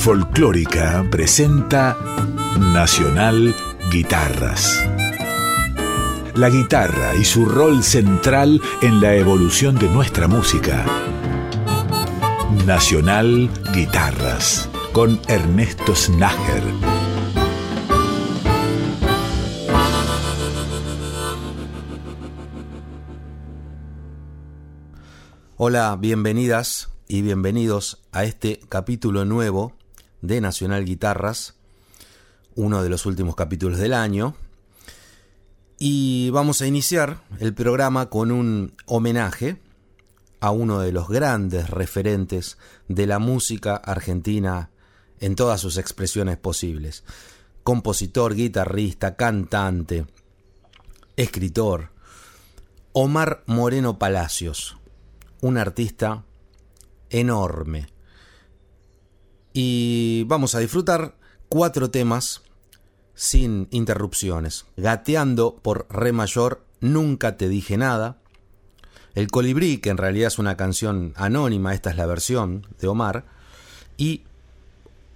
Folclórica presenta Nacional Guitarras. La guitarra y su rol central en la evolución de nuestra música. Nacional Guitarras con Ernesto Snager. Hola, bienvenidas y bienvenidos a este capítulo nuevo de Nacional Guitarras, uno de los últimos capítulos del año. Y vamos a iniciar el programa con un homenaje a uno de los grandes referentes de la música argentina en todas sus expresiones posibles. Compositor, guitarrista, cantante, escritor. Omar Moreno Palacios, un artista enorme. Y vamos a disfrutar cuatro temas sin interrupciones. Gateando por Re mayor, Nunca te dije nada. El colibrí, que en realidad es una canción anónima, esta es la versión de Omar. Y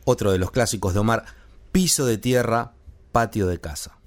otro de los clásicos de Omar, Piso de tierra, patio de casa.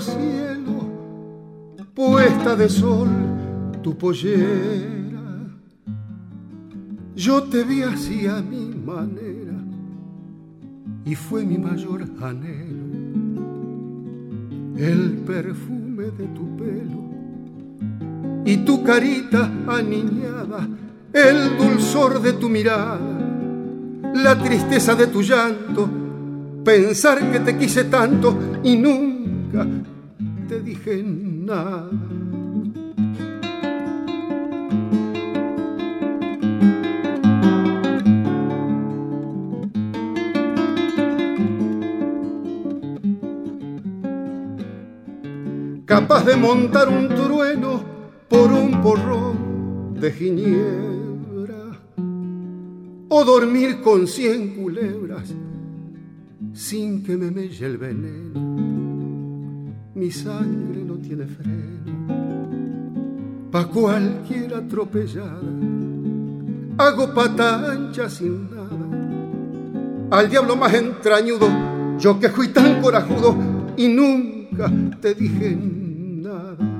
Cielo, puesta de sol tu pollera. Yo te vi así a mi manera y fue mi mayor anhelo el perfume de tu pelo y tu carita aniñada, el dulzor de tu mirada, la tristeza de tu llanto, pensar que te quise tanto y nunca te dije nada. Capaz de montar un trueno por un porrón de ginebra o dormir con cien culebras sin que me melle el veneno mi sangre no tiene freno. Pa' cualquier atropellada, hago pata ancha sin nada. Al diablo más entrañudo, yo que fui tan corajudo y nunca te dije nada.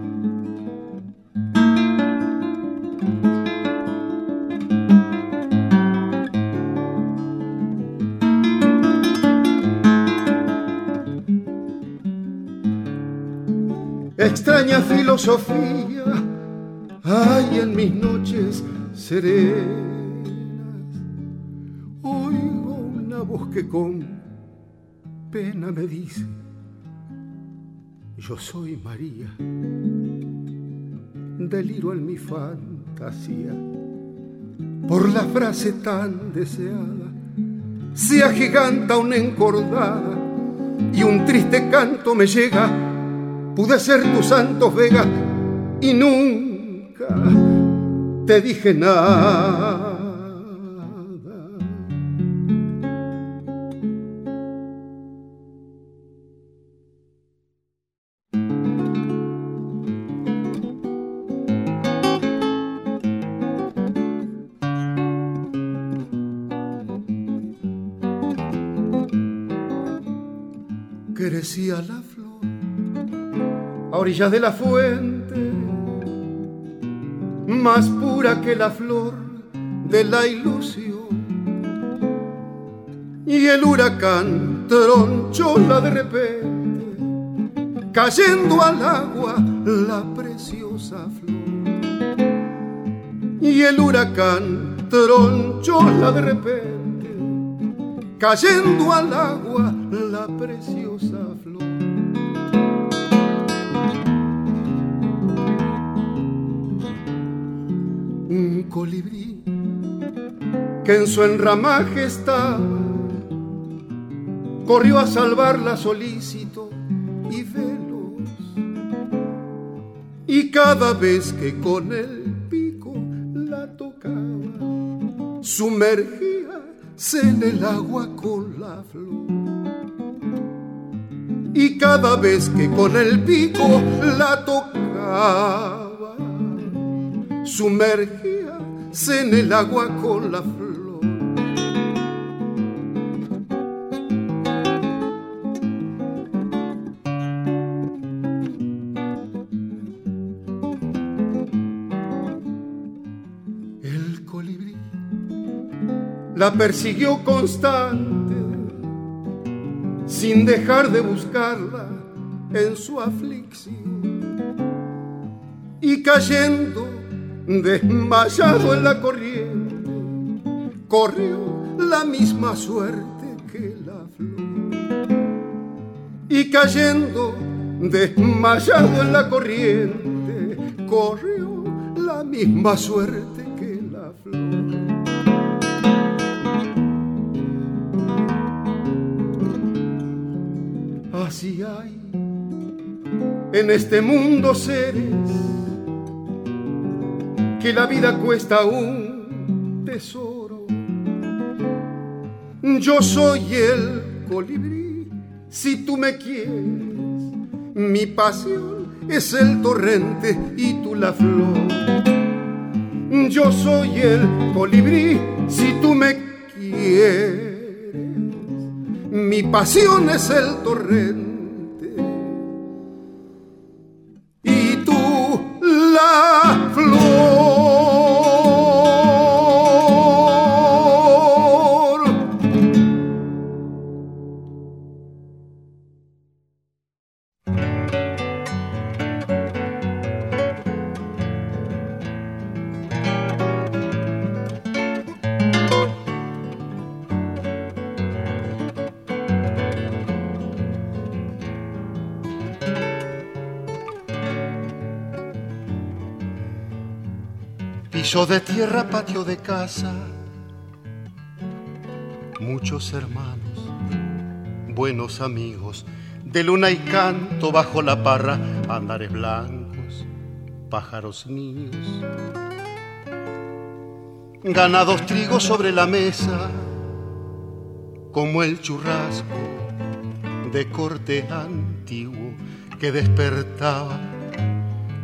Extraña filosofía hay en mis noches serenas. voz que con pena me dice, yo soy María, deliro en mi fantasía por la frase tan deseada, se agiganta una encordada y un triste canto me llega, pude ser tu santo vega y nunca te dije nada. Orillas de la fuente, más pura que la flor de la ilusión. Y el huracán tronchola de repente, cayendo al agua la preciosa flor. Y el huracán tronchola de repente, cayendo al agua la preciosa flor. Un colibrí que en su enramaje está corrió a salvarla solícito y veloz. Y cada vez que con el pico la tocaba, sumergíase en el agua con la flor y cada vez que con el pico la tocaba, sumergíase en el agua con la flor. El colibrí la persiguió constante sin dejar de buscarla en su aflicción. Y cayendo desmayado en la corriente, corrió la misma suerte que la flor. Y cayendo desmayado en la corriente, corrió la misma suerte que la flor. Así hay en este mundo seres que la vida cuesta un tesoro. Yo soy el colibrí, si tú me quieres, mi pasión es el torrente y tú la flor. Yo soy el colibrí, si tú me quieres mi pasión es el torrente Piso de tierra, patio de casa, muchos hermanos, buenos amigos, de luna y canto bajo la parra, andares blancos, pájaros niños, ganados trigos sobre la mesa, como el churrasco de corte antiguo que despertaba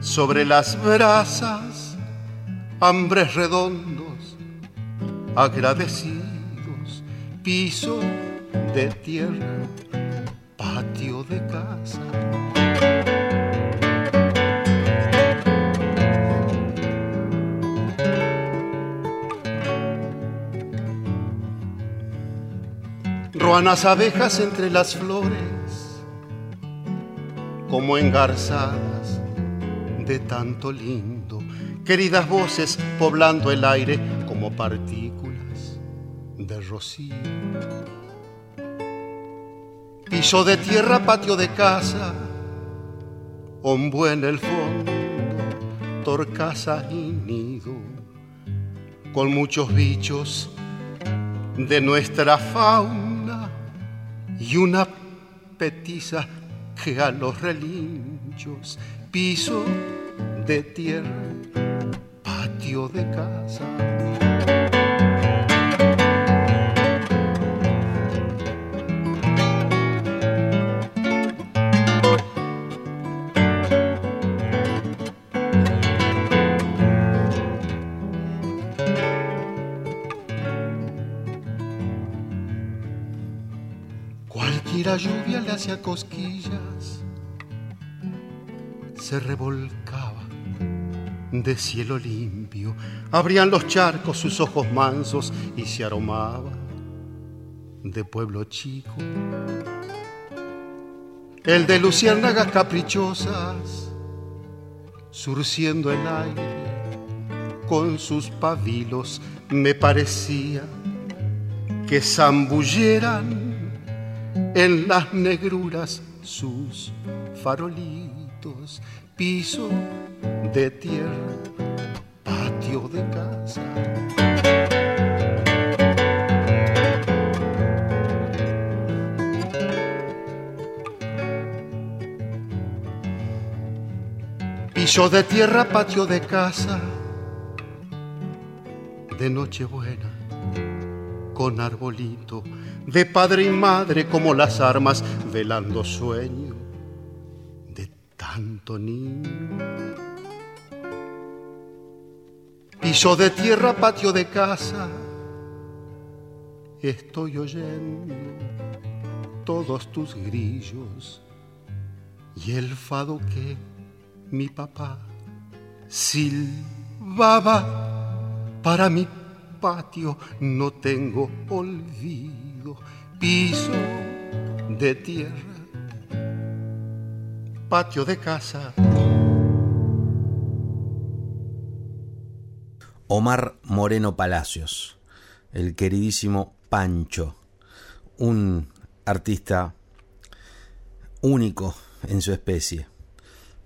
sobre las brasas hambres redondos, agradecidos, piso de tierra, patio de casa. Ruanas abejas entre las flores, como engarzadas de tanto lindo queridas voces poblando el aire como partículas de rocío. piso de tierra, patio de casa, ombo en el fondo, torcasa y nido, con muchos bichos de nuestra fauna y una petiza que a los relinchos, piso de tierra, patio de casa. La lluvia le hacía cosquillas, se revolcaba de cielo limpio, abrían los charcos sus ojos mansos y se aromaba de pueblo chico. El de luciérnagas caprichosas, surciendo el aire con sus pabilos, me parecía que zambulleran en las negruras sus farolitos, piso de tierra, patio de casa. Piso de tierra, patio de casa, de Nochebuena, con arbolito de padre y madre como las armas, velando sueño de tanto niño. Piso de tierra, patio de casa, estoy oyendo todos tus grillos y el fado que mi papá silbaba para mi patio. No tengo olvido. Piso de tierra, patio de casa. Omar Moreno Palacios, el queridísimo Pancho, un artista único en su especie,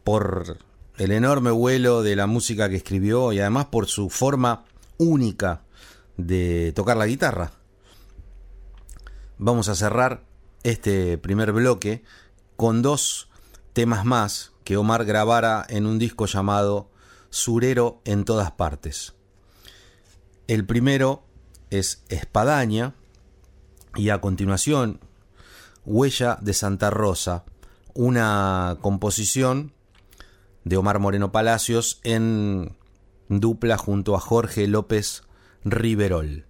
por el enorme vuelo de la música que escribió y además por su forma única de tocar la guitarra vamos a cerrar este primer bloque con dos temas más que Omar grabara en un disco llamado Surero en todas partes. El primero es Espadaña y a continuación Huella de Santa Rosa, una composición de Omar Moreno Palacios en dupla junto a Jorge López Riverol.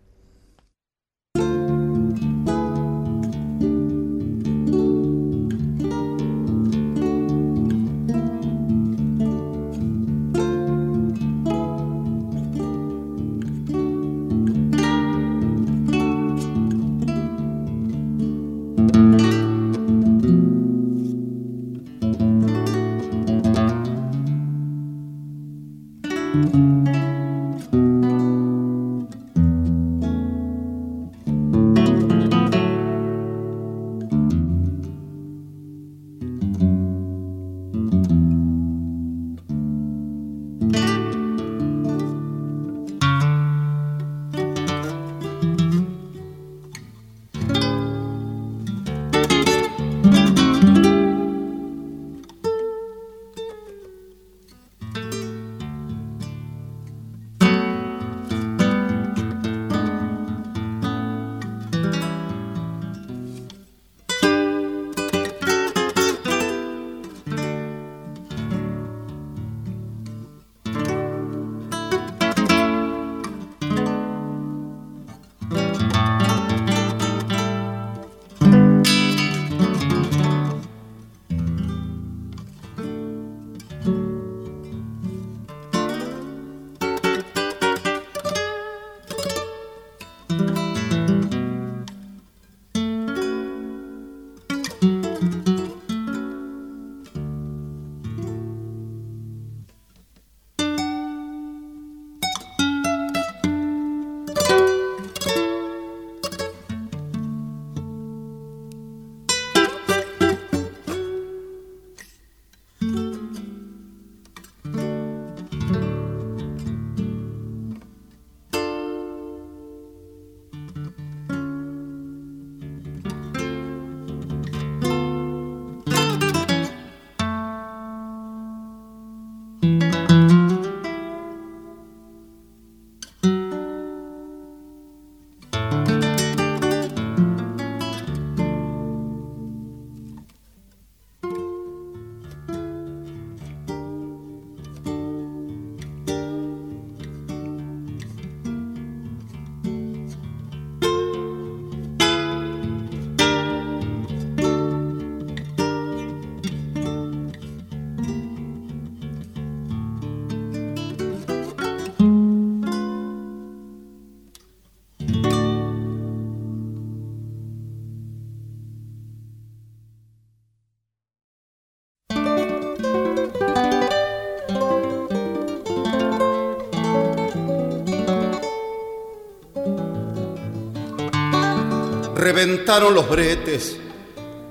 Reventaron los bretes,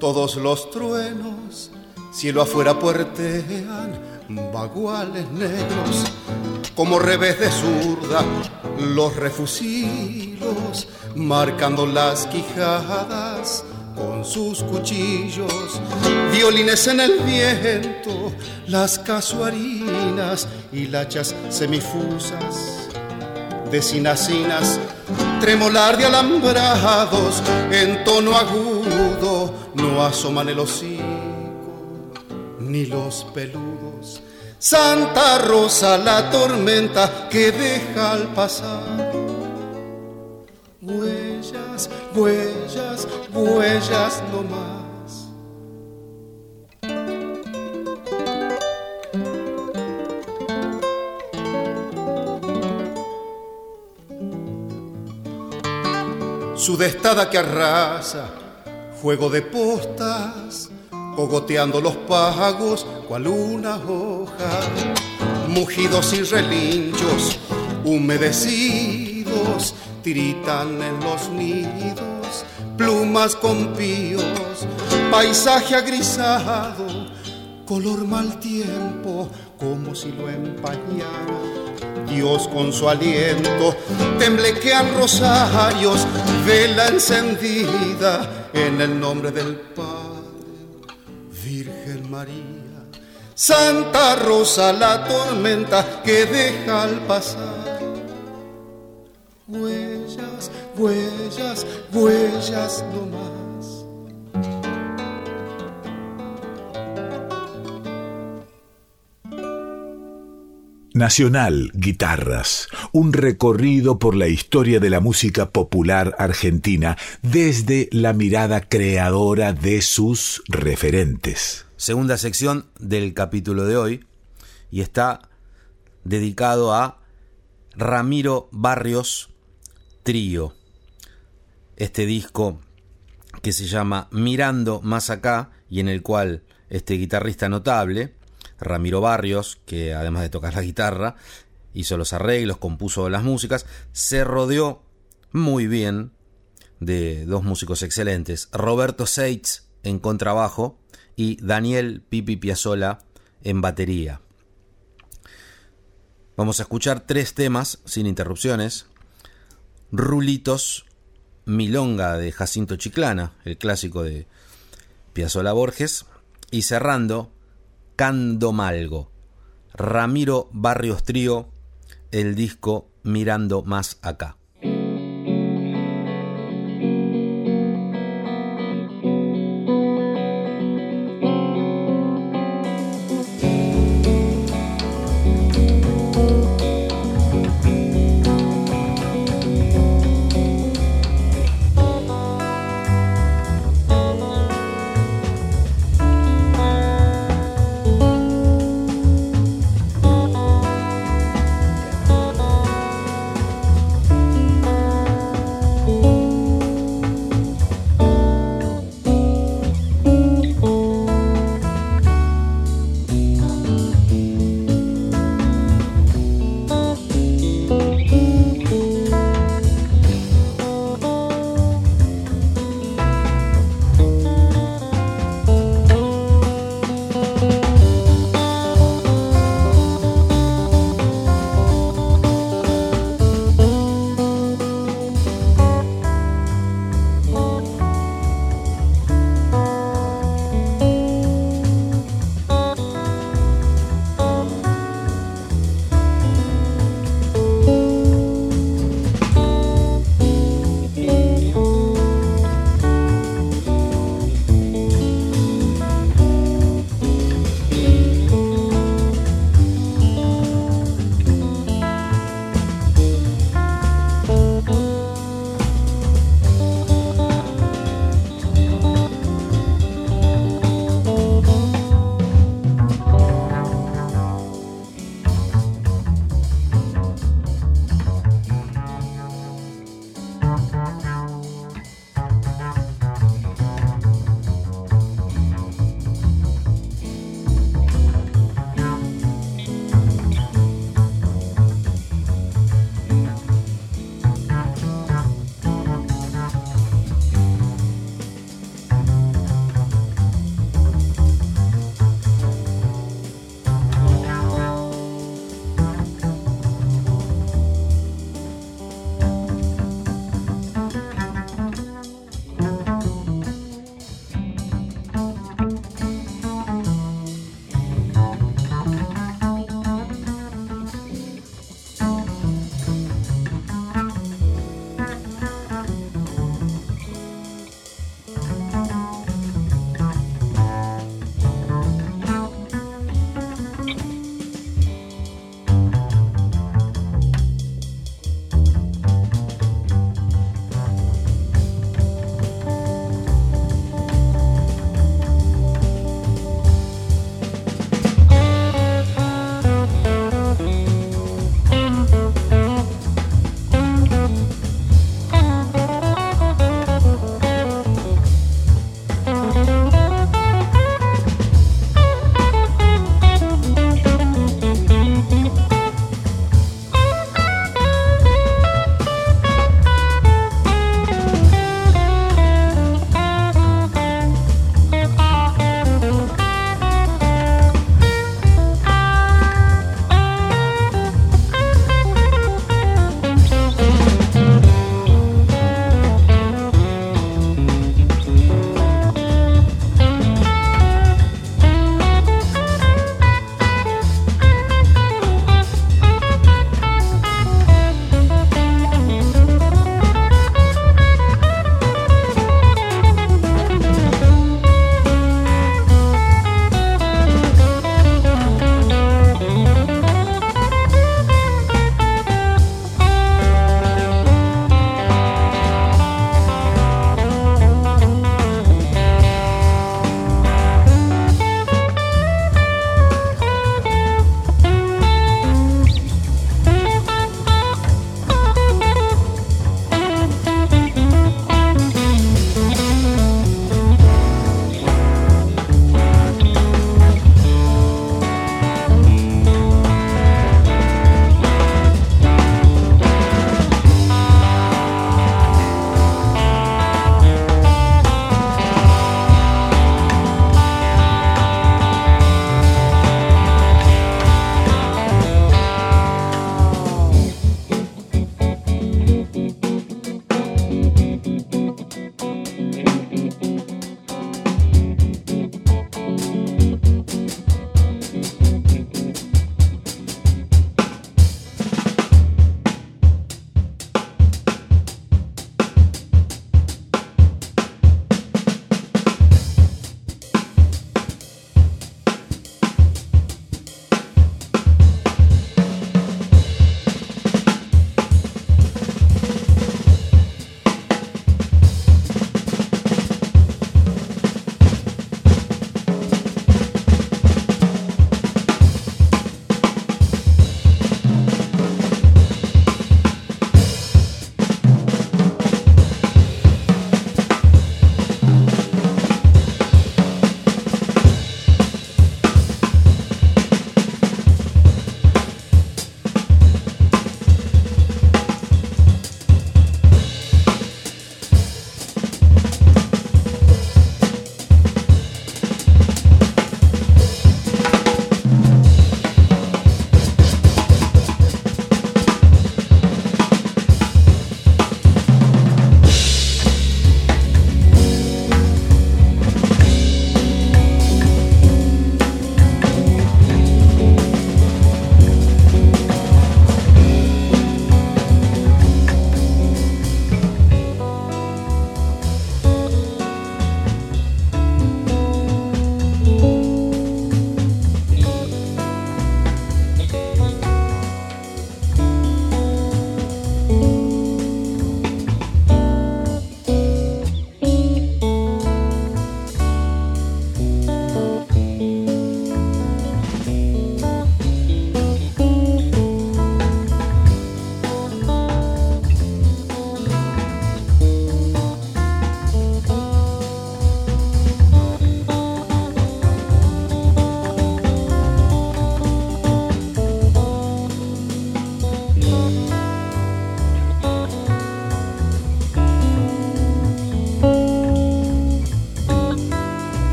todos los truenos, cielo afuera puertean baguales negros, como revés de zurda, los refusilos, marcando las quijadas con sus cuchillos, violines en el viento, las casuarinas y lachas semifusas de sinasinas, tremolar de alambrados en tono agudo, no asoman el hocico ni los peludos. Santa Rosa la tormenta que deja al pasar huellas, huellas, huellas no más. Sudestada que arrasa, juego de postas, cogoteando los pagos cual una hoja, mugidos y relinchos, humedecidos tiritan en los nidos, plumas con píos, paisaje agrisado, color mal tiempo, como si lo empañara. Dios con su aliento, temblequean rosarios, vela encendida en el nombre del Padre, Virgen María, Santa Rosa la tormenta que deja al pasar. Huellas, huellas, huellas no Nacional Guitarras, un recorrido por la historia de la música popular argentina desde la mirada creadora de sus referentes. Segunda sección del capítulo de hoy y está dedicado a Ramiro Barrios trío. Este disco que se llama Mirando más acá y en el cual este guitarrista notable, Ramiro Barrios, que además de tocar la guitarra, hizo los arreglos, compuso las músicas, se rodeó muy bien de dos músicos excelentes, Roberto Seitz en contrabajo y Daniel Pipi Piazzola en batería. Vamos a escuchar tres temas sin interrupciones. Rulitos, Milonga de Jacinto Chiclana, el clásico de Piazzola Borges, y cerrando Candomalgo, Ramiro Barrios Trío, el disco Mirando Más Acá.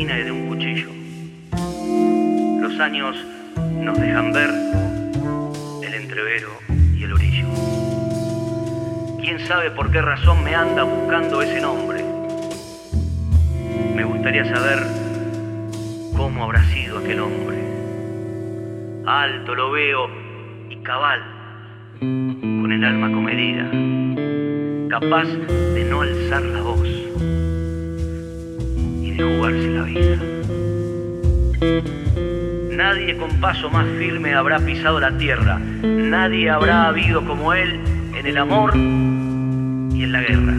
Y de un cuchillo. Los años nos dejan ver el entrevero y el orillo. ¿Quién sabe por qué razón me anda buscando ese nombre? Me gustaría saber cómo habrá sido aquel hombre. Alto lo veo y cabal, con el alma comedida, capaz de no alzar la voz de jugarse la vida. Nadie con paso más firme habrá pisado la tierra, nadie habrá habido como él en el amor y en la guerra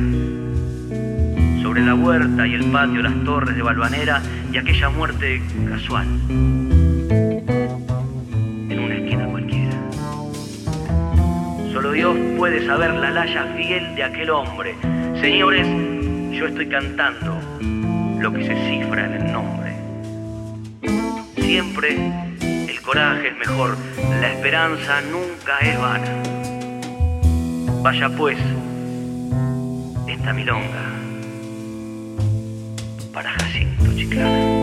sobre la huerta y el patio, las torres de Balvanera y aquella muerte casual. En una esquina cualquiera. Solo Dios puede saber la laya fiel de aquel hombre. Señores, yo estoy cantando lo que se cifra en el nombre. Siempre el coraje es mejor, la esperanza nunca es vana. Vaya pues, esta milonga para Jacinto Chiclana.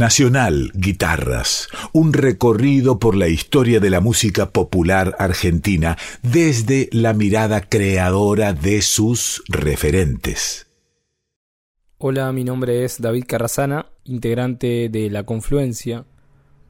Nacional Guitarras, un recorrido por la historia de la música popular argentina desde la mirada creadora de sus referentes. Hola, mi nombre es David Carrasana, integrante de La Confluencia,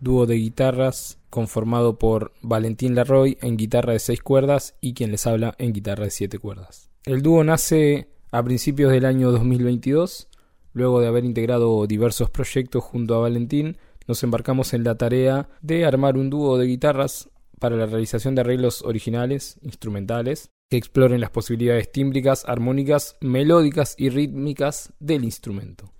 dúo de guitarras conformado por Valentín Larroy en guitarra de seis cuerdas y quien les habla en guitarra de siete cuerdas. El dúo nace a principios del año 2022 Luego de haber integrado diversos proyectos junto a Valentín, nos embarcamos en la tarea de armar un dúo de guitarras para la realización de arreglos originales, instrumentales, que exploren las posibilidades tímbricas, armónicas, melódicas y rítmicas del instrumento.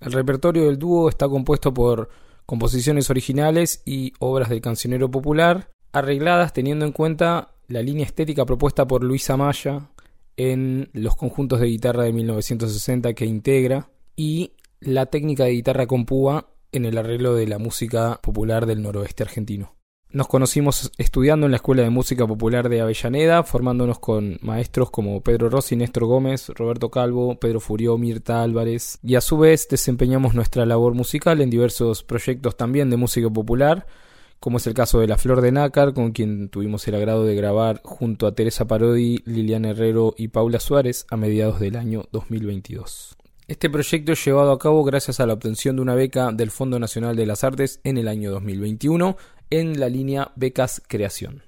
El repertorio del dúo está compuesto por composiciones originales y obras del cancionero popular, arregladas teniendo en cuenta la línea estética propuesta por Luisa Maya en los conjuntos de guitarra de 1960 que integra, y la técnica de guitarra con púa en el arreglo de la música popular del noroeste argentino. Nos conocimos estudiando en la Escuela de Música Popular de Avellaneda, formándonos con maestros como Pedro Rossi, Néstor Gómez, Roberto Calvo, Pedro Furió, Mirta Álvarez, y a su vez desempeñamos nuestra labor musical en diversos proyectos también de música popular, como es el caso de La Flor de Nácar, con quien tuvimos el agrado de grabar junto a Teresa Parodi, Liliana Herrero y Paula Suárez a mediados del año 2022. Este proyecto es llevado a cabo gracias a la obtención de una beca del Fondo Nacional de las Artes en el año 2021 en la línea Becas Creación.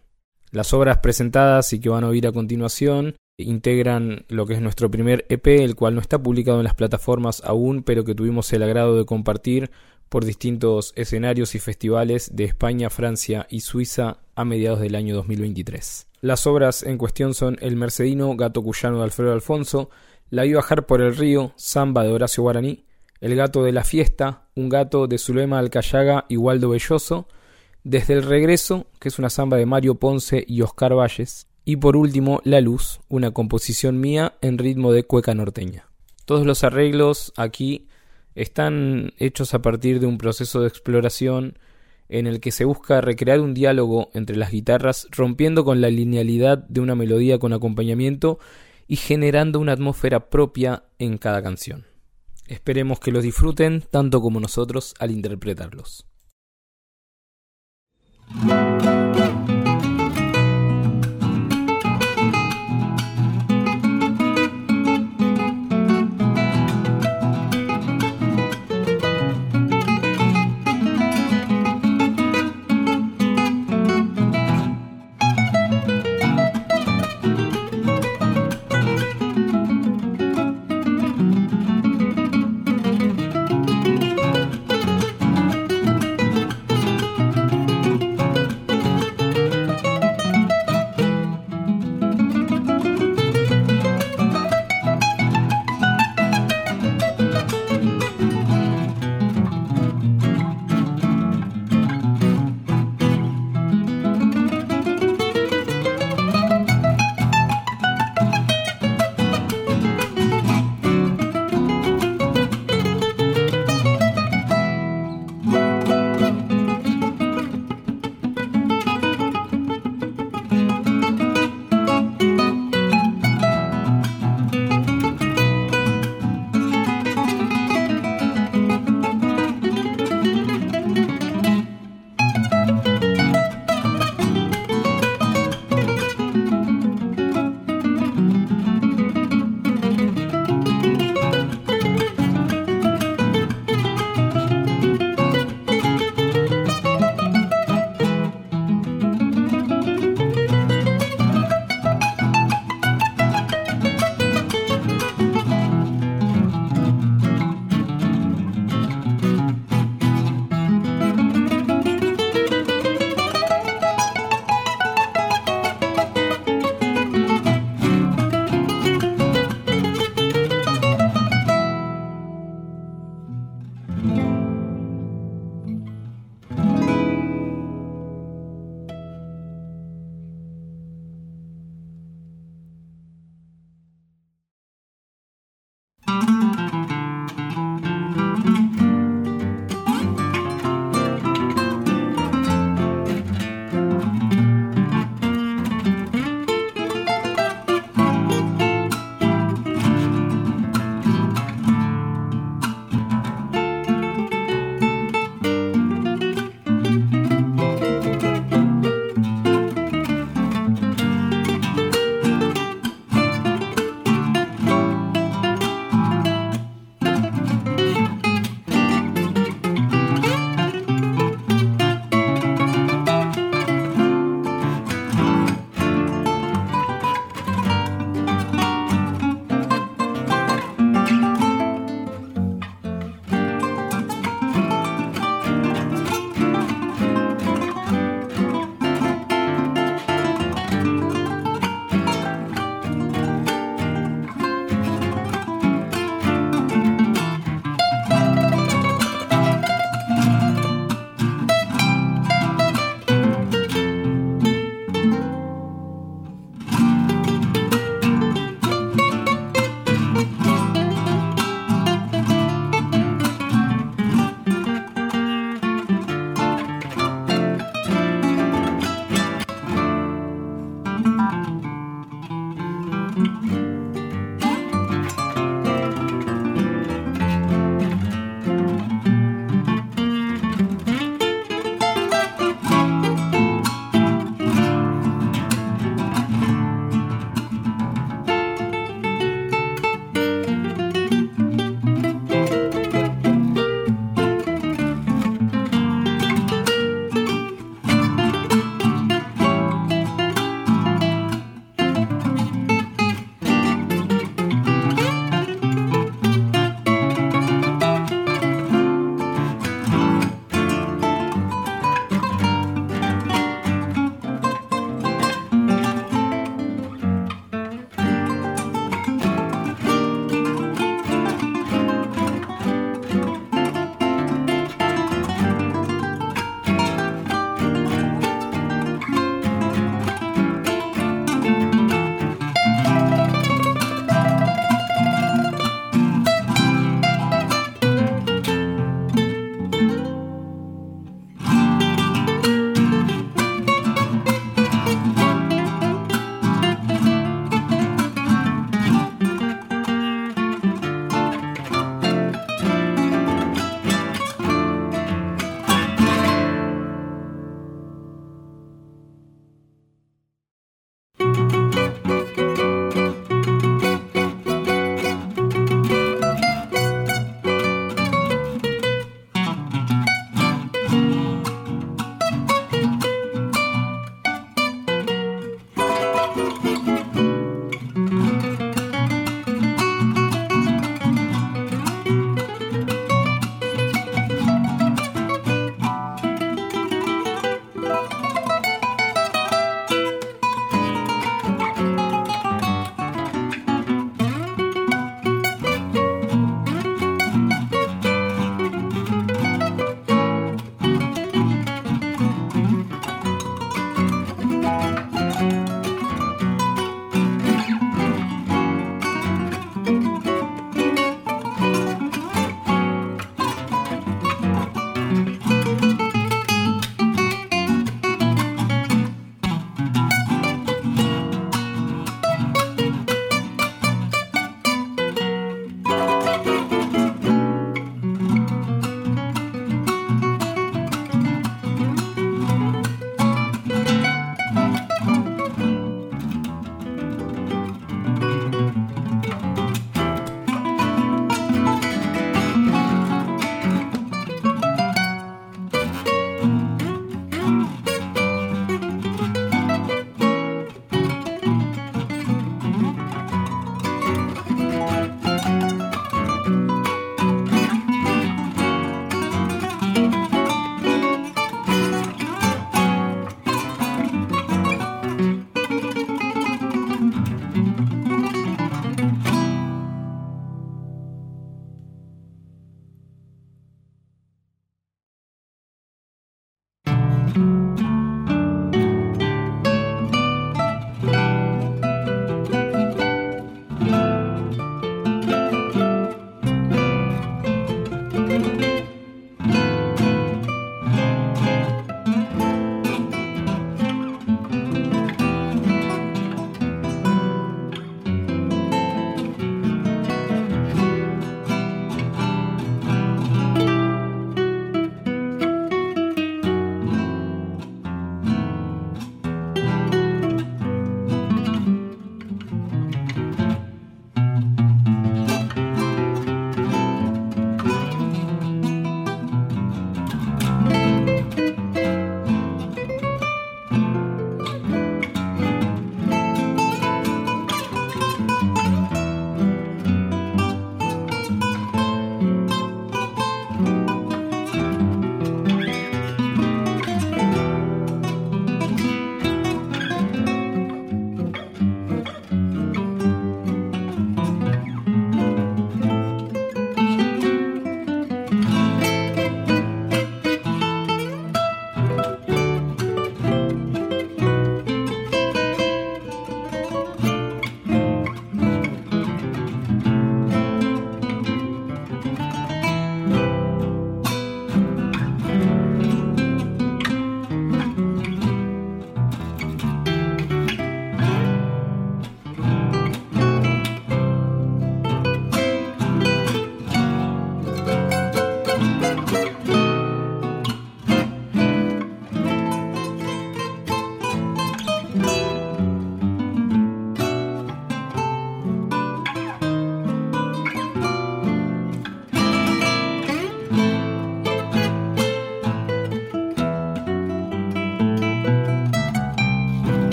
Las obras presentadas y que van a oír a continuación integran lo que es nuestro primer EP, el cual no está publicado en las plataformas aún, pero que tuvimos el agrado de compartir por distintos escenarios y festivales de España, Francia y Suiza a mediados del año 2023. Las obras en cuestión son El Mercedino, Gato Cuyano de Alfredo Alfonso, la vi bajar por el río, samba de Horacio Guaraní, El gato de la fiesta, un gato de Zulema Alcayaga y Waldo Belloso, Desde el regreso, que es una samba de Mario Ponce y Oscar Valles, y por último La luz, una composición mía en ritmo de cueca norteña. Todos los arreglos aquí están hechos a partir de un proceso de exploración en el que se busca recrear un diálogo entre las guitarras rompiendo con la linealidad de una melodía con acompañamiento y generando una atmósfera propia en cada canción. Esperemos que los disfruten tanto como nosotros al interpretarlos.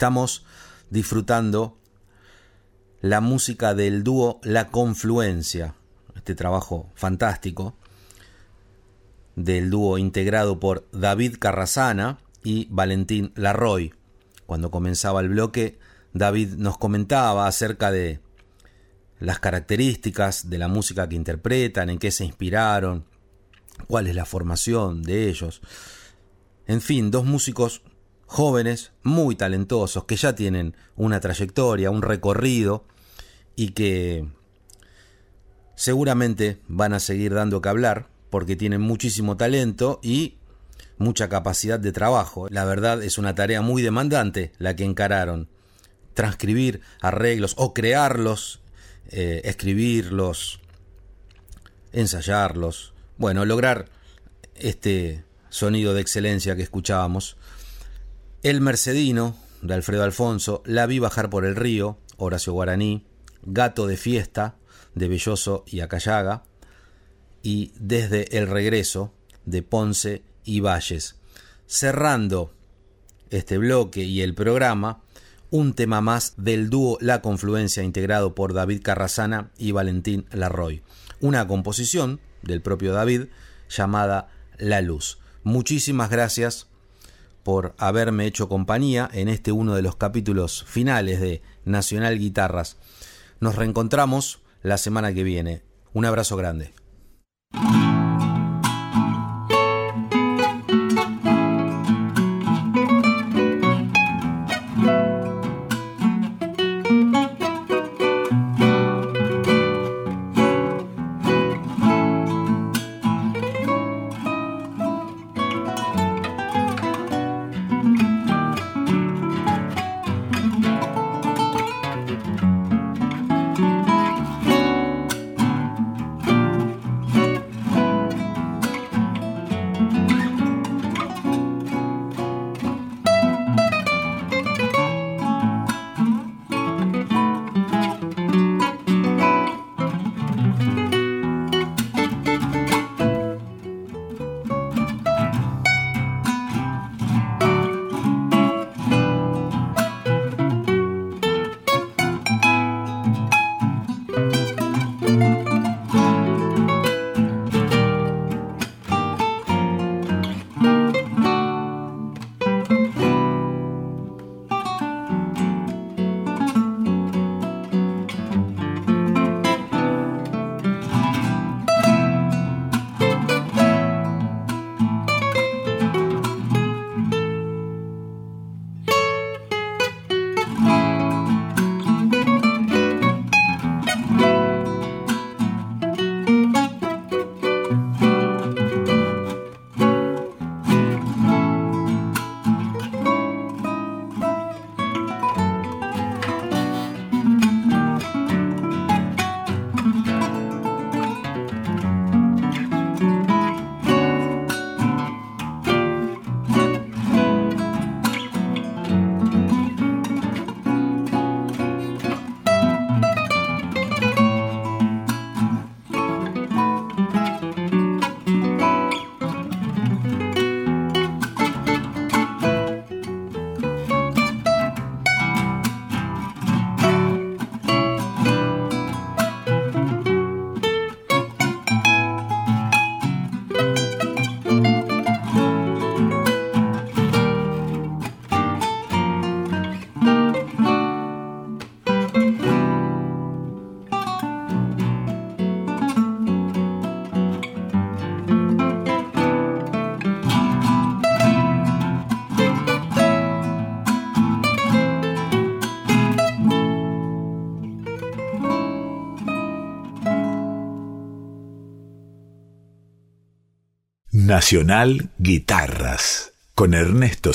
Estamos disfrutando la música del dúo La Confluencia, este trabajo fantástico del dúo integrado por David Carrasana y Valentín Larroy. Cuando comenzaba el bloque, David nos comentaba acerca de las características de la música que interpretan, en qué se inspiraron, cuál es la formación de ellos. En fin, dos músicos jóvenes muy talentosos que ya tienen una trayectoria, un recorrido y que seguramente van a seguir dando que hablar porque tienen muchísimo talento y mucha capacidad de trabajo. La verdad es una tarea muy demandante la que encararon transcribir arreglos o crearlos, eh, escribirlos, ensayarlos, bueno, lograr este sonido de excelencia que escuchábamos. El Mercedino, de Alfredo Alfonso, La vi bajar por el río, Horacio Guaraní, Gato de fiesta, de Belloso y Acayaga, y Desde el regreso, de Ponce y Valles. Cerrando este bloque y el programa, un tema más del dúo La Confluencia integrado por David Carrasana y Valentín Larroy. Una composición del propio David llamada La Luz. Muchísimas gracias por haberme hecho compañía en este uno de los capítulos finales de Nacional Guitarras. Nos reencontramos la semana que viene. Un abrazo grande. Nacional Guitarras con Ernesto